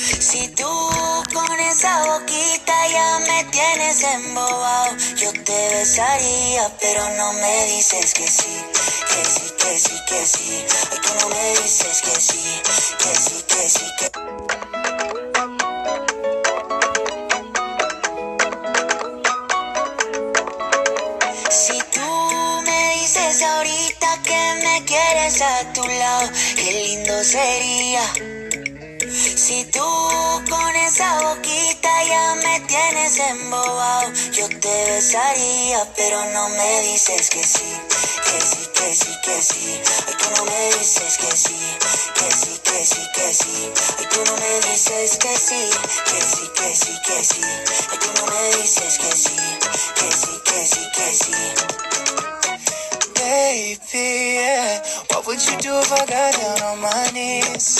Si tú con esa boquita ya me tienes embobado, yo te besaría, pero no me dices que sí, que sí, que sí, que sí. Ay, tú no me dices que sí, que sí, que sí, que Si tú me dices ahorita que me quieres a tu lado, qué lindo sería. Si tú con esa boquita ya me tienes embobado, yo te besaría, pero no me dices que sí, que sí, que sí, que sí. Ay, tú no me dices que sí, que sí, que sí, que sí. Ay, tú no me dices que sí, que sí, que sí, que sí. Ay, tú no me dices que sí, que sí, que sí, que sí. Baby, yeah. What would you do if I got down on my knees?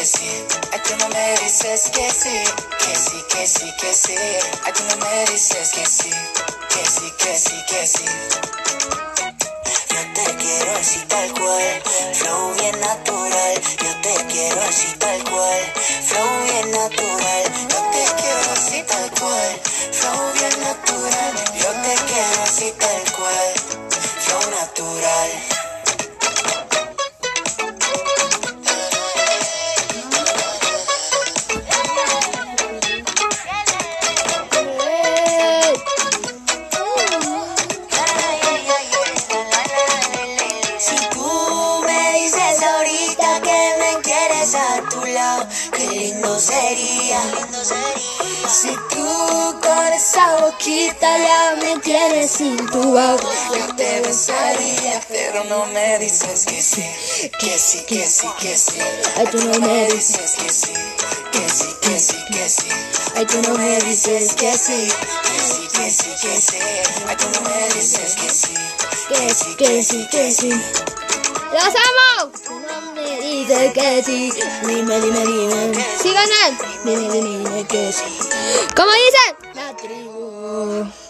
que sí. Ay, tú no me dices que sí, que sí, que sí, que sí. Ay, tú no me dices que sí, que sí, que sí, que sí. Yo te quiero así tal cual, flow bien natural. Yo te quiero así tal cual, flow bien natural. Yo te quiero así tal cual, flow bien natural. Yo te quiero así tal cual, flow natural. Tu lado, qué lindo sería. Si tú con esa boquita ya me tienes intubado, Yo te besaría, pero no me dices que sí, que sí, que sí, que sí. Ay, tú no me dices que sí, que sí, que sí, que sí. ay tú no me dices que sí, que sí, que sí, que sí. Ay, tú no me dices que sí, que sí, que sí, que sí. ¡Los amo! Tú no me dices que sí. Dime, dime, dime. ¡Sí ganan! Dime, dime, dime que sí. ¿Cómo dicen? La tribu.